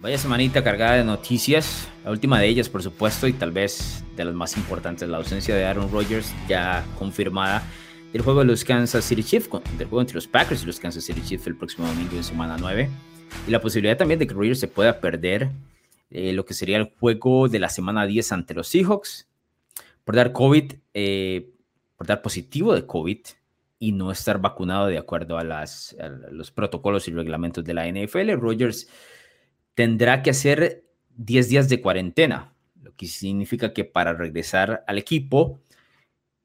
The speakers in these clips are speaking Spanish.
Vaya semanita cargada de noticias, la última de ellas por supuesto y tal vez de las más importantes, la ausencia de Aaron Rodgers ya confirmada del juego de los Kansas City Chiefs, del juego entre los Packers y los Kansas City Chiefs el próximo domingo en semana 9 y la posibilidad también de que Rodgers se pueda perder eh, lo que sería el juego de la semana 10 ante los Seahawks por dar COVID, eh, por dar positivo de COVID y no estar vacunado de acuerdo a, a los protocolos y reglamentos de la NFL. Rodgers tendrá que hacer 10 días de cuarentena, lo que significa que para regresar al equipo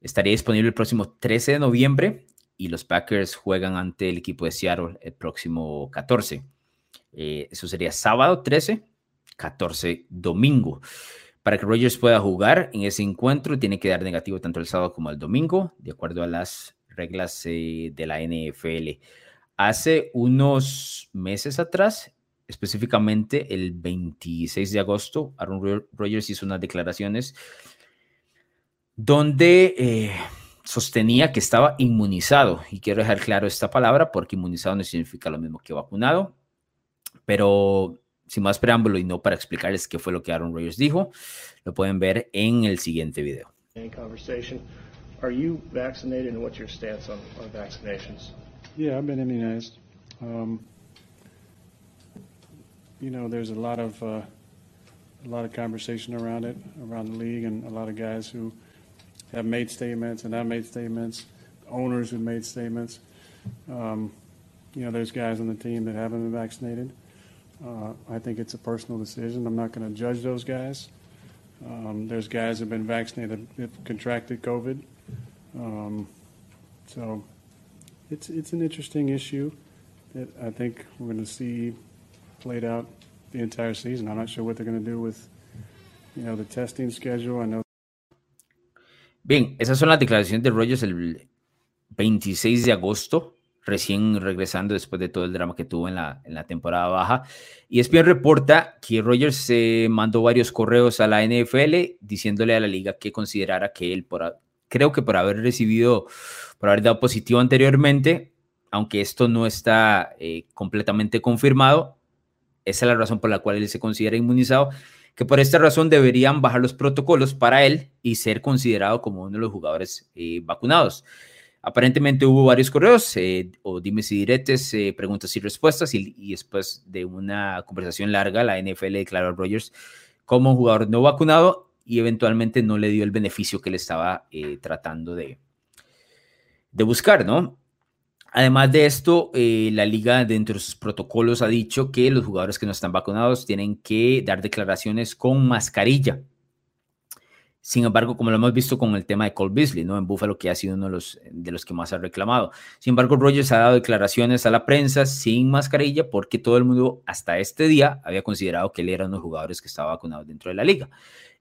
estaría disponible el próximo 13 de noviembre y los Packers juegan ante el equipo de Seattle el próximo 14. Eh, eso sería sábado 13, 14 domingo. Para que Rogers pueda jugar en ese encuentro, tiene que dar negativo tanto el sábado como el domingo, de acuerdo a las reglas eh, de la NFL. Hace unos meses atrás, específicamente el 26 de agosto, Aaron Rodgers hizo unas declaraciones donde eh, sostenía que estaba inmunizado. Y quiero dejar claro esta palabra porque inmunizado no significa lo mismo que vacunado. Pero sin más preámbulo y no para explicarles qué fue lo que Aaron Rodgers dijo, lo pueden ver en el siguiente video. Are you vaccinated and what's your stance on, on vaccinations? Yeah, I've been immunized. Um, you know, there's a lot of uh, a lot of conversation around it around the league, and a lot of guys who have made statements and I've made statements, owners who made statements. Um, you know, there's guys on the team that haven't been vaccinated. Uh, I think it's a personal decision. I'm not going to judge those guys. Um, there's guys have been vaccinated that contracted COVID. Um, so it's it's an interesting issue that I think we're going to see played out the entire season. I'm not sure what they're going to do with you know the testing schedule. I know. Bien, esas son las declaraciones de Rogers el 26 de agosto, recién regresando después de todo el drama que tuvo en la, en la temporada baja. Y ESPN reporta que Rogers se mandó varios correos a la NFL diciéndole a la liga que considerara que él, por, creo que por haber recibido, por haber dado positivo anteriormente, aunque esto no está eh, completamente confirmado, esa es la razón por la cual él se considera inmunizado, que por esta razón deberían bajar los protocolos para él y ser considerado como uno de los jugadores eh, vacunados. Aparentemente hubo varios correos eh, o dimes y diretes, preguntas y respuestas, y, después de una conversación larga, la NFL declaró a Rogers como jugador no vacunado y eventualmente no le dio el beneficio que le estaba eh, tratando de, de buscar, ¿no? Además de esto, eh, la liga dentro de sus protocolos ha dicho que los jugadores que no están vacunados tienen que dar declaraciones con mascarilla. Sin embargo, como lo hemos visto con el tema de Cole Beasley, ¿no? En Buffalo, que ha sido uno de los, que más ha reclamado. Sin embargo, Rogers ha dado declaraciones a la prensa sin mascarilla porque todo el mundo hasta este día había considerado que él era uno de los jugadores que estaba vacunado dentro de la liga.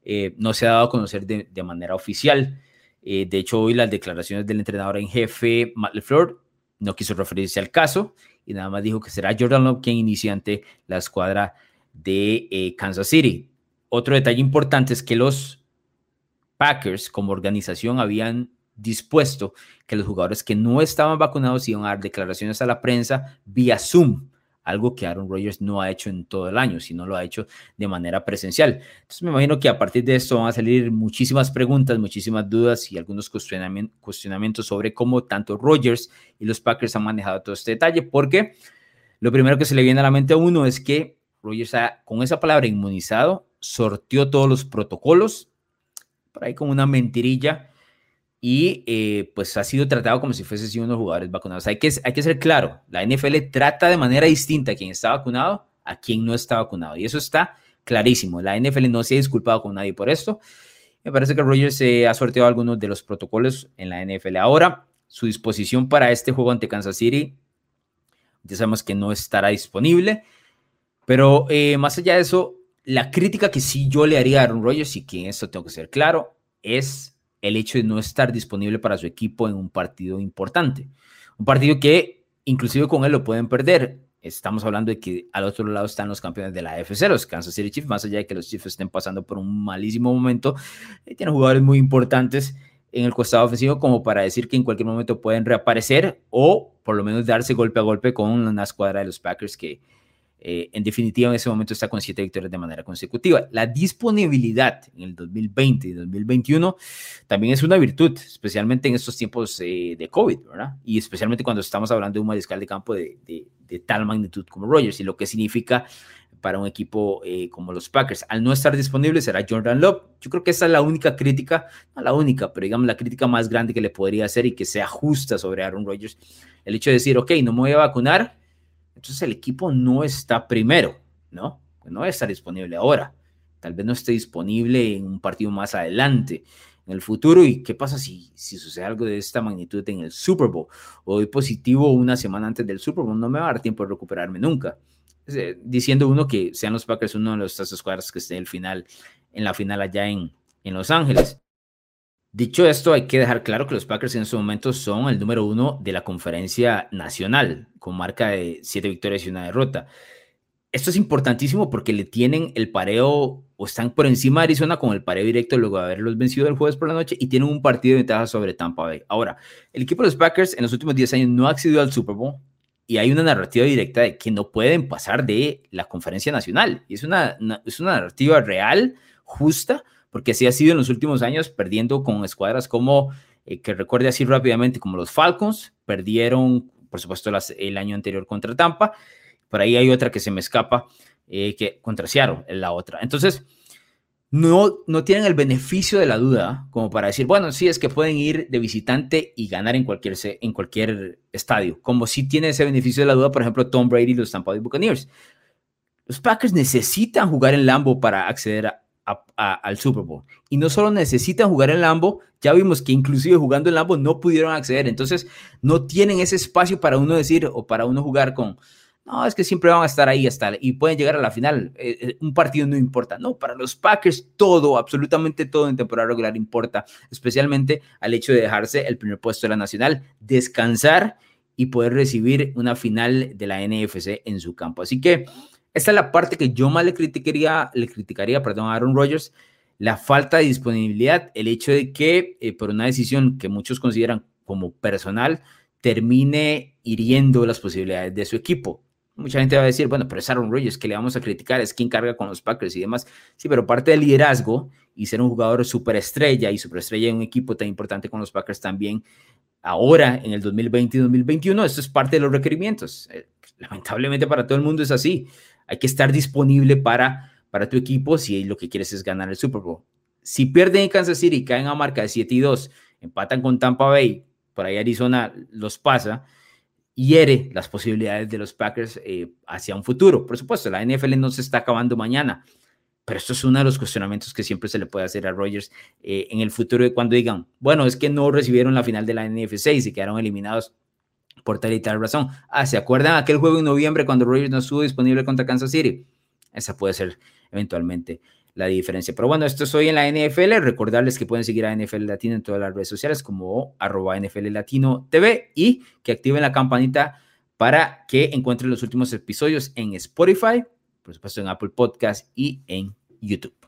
Eh, no se ha dado a conocer de, manera oficial. Eh, de hecho, hoy las declaraciones del entrenador en jefe, Matt LeFleur, no quiso referirse al caso y nada más dijo que será Jordan Love quien inicie ante la escuadra de eh, Kansas City. Otro detalle importante es que los Packers como organización habían dispuesto que los jugadores que no estaban vacunados iban a dar declaraciones a la prensa vía Zoom algo que Aaron Rodgers no ha hecho en todo el año, sino lo ha hecho de manera presencial. Entonces me imagino que a partir de esto van a salir muchísimas preguntas, muchísimas dudas y algunos cuestionamientos sobre cómo tanto Rodgers y los Packers han manejado todo este detalle, porque lo primero que se le viene a la mente a uno es que Rodgers ha, con esa palabra inmunizado, sortió todos los protocolos, por ahí con una mentirilla, y eh, pues ha sido tratado como si fuese uno de los jugadores vacunados. Hay que, hay que ser claro, la NFL trata de manera distinta a quien está vacunado a quien no está vacunado y eso está clarísimo. La NFL no se ha disculpado con nadie por esto. Me parece que Rogers ha sorteado algunos de los protocolos en la NFL. Ahora, su disposición para este juego ante Kansas City, ya sabemos que no estará disponible, pero eh, más allá de eso, la crítica que sí yo le haría a Aaron Rodgers, y que en esto tengo que ser claro, es el hecho de no estar disponible para su equipo en un partido importante. Un partido que inclusive con él lo pueden perder. Estamos hablando de que al otro lado están los campeones de la AFC, los Kansas City Chiefs, más allá de que los Chiefs estén pasando por un malísimo momento, eh, tienen jugadores muy importantes en el costado ofensivo como para decir que en cualquier momento pueden reaparecer o por lo menos darse golpe a golpe con una escuadra de los Packers que Eh, en definitiva, en ese momento está con siete victorias de manera consecutiva. La disponibilidad en el 2020 y 2021 también es una virtud, especialmente en estos tiempos eh, de COVID, ¿verdad? Y especialmente cuando estamos hablando de un mariscal de campo de, tal magnitud como Rogers y lo que significa para un equipo eh, como los Packers. Al no estar disponible será Jordan Love. Yo creo que esa es la única crítica, no la única, pero digamos la crítica más grande que le podría hacer y que sea justa sobre Aaron Rodgers. El hecho de decir, ok, no me voy a vacunar, entonces el equipo no está primero, ¿no? No va a estar disponible ahora. Tal vez no esté disponible en un partido más adelante en el futuro y qué pasa si, si sucede algo de esta magnitud en el Super Bowl o doy positivo una semana antes del Super Bowl, no me va a dar tiempo de recuperarme nunca. Eh, diciendo uno que sean los Packers uno de los tres escuadras que esté en el final, en la final allá en, en Los Ángeles. Dicho esto, hay que dejar claro que los Packers en este momento son el número uno de la conferencia nacional, con marca de siete victorias y una derrota. Esto es importantísimo porque le tienen el pareo o están por encima de Arizona con el pareo directo luego de haberlos vencido el jueves por la noche y tienen un partido de ventaja sobre Tampa Bay. Ahora, el equipo de los Packers en los últimos 10 años no ha accedido al Super Bowl, y hay una narrativa directa de que no pueden pasar de la conferencia nacional. Y es una, es una narrativa real, justa, porque así ha sido en los últimos años, perdiendo con escuadras como, eh, que recuerde así rápidamente, como los Falcons, perdieron, por supuesto, el año anterior contra Tampa. Por ahí hay otra que se me escapa, eh, que contra Seattle, la otra. Entonces, no, no tienen el beneficio de la duda como para decir, bueno, sí, es que pueden ir de visitante y ganar en cualquier, en cualquier estadio, como si tiene ese beneficio de la duda, por ejemplo, Tom Brady y los Tampa Bay Buccaneers. Los Packers necesitan jugar en Lambo para acceder al Super Bowl. Y no solo necesitan jugar en Lambo, ya vimos que inclusive jugando en Lambo no pudieron acceder. Entonces, no tienen ese espacio para uno decir o para uno jugar con, no, es que siempre van a estar ahí hasta y pueden llegar a la final. Eh, eh, un partido no importa. No, para los Packers todo, absolutamente todo en temporada regular importa, especialmente al hecho de dejarse el primer puesto de la nacional, descansar y poder recibir una final de la NFC en su campo. Así que esta es la parte que yo más le criticaría, le criticaría, perdón, a Aaron Rodgers, la falta de disponibilidad, el hecho de que eh, por una decisión que muchos consideran como personal, termine hiriendo las posibilidades de su equipo Mucha gente va a decir, bueno, pero es Aaron Rodgers, que le vamos a criticar, es quien carga con los Packers y demás. Sí, pero parte del liderazgo y ser un jugador superestrella y superestrella en un equipo tan importante con los Packers también, ahora en el 2020 y 2021, esto es parte de los requerimientos. Eh, lamentablemente para todo el mundo es así. Hay que estar disponible para, para tu equipo si lo que quieres es ganar el Super Bowl. Si pierden en Kansas City caen a marca de 7 y 2, empatan con Tampa Bay, por ahí Arizona los pasa, hiere las posibilidades de los Packers eh, hacia un futuro. Por supuesto, la NFL no se está acabando mañana, pero esto es uno de los cuestionamientos que siempre se le puede hacer a Rogers eh, en el futuro de cuando digan, bueno, es que no recibieron la final de la NFC y se quedaron eliminados por tal y tal razón. Ah, ¿se acuerdan aquel juego en noviembre cuando Rogers no estuvo disponible contra Kansas City? Esa puede ser eventualmente la diferencia. Pero bueno, esto es hoy en la NFL. Recordarles que pueden seguir a NFL Latino en todas las redes sociales como arroba NFL Latino TV y que activen la campanita para que encuentren los últimos episodios en Spotify, por supuesto en Apple Podcast y en YouTube.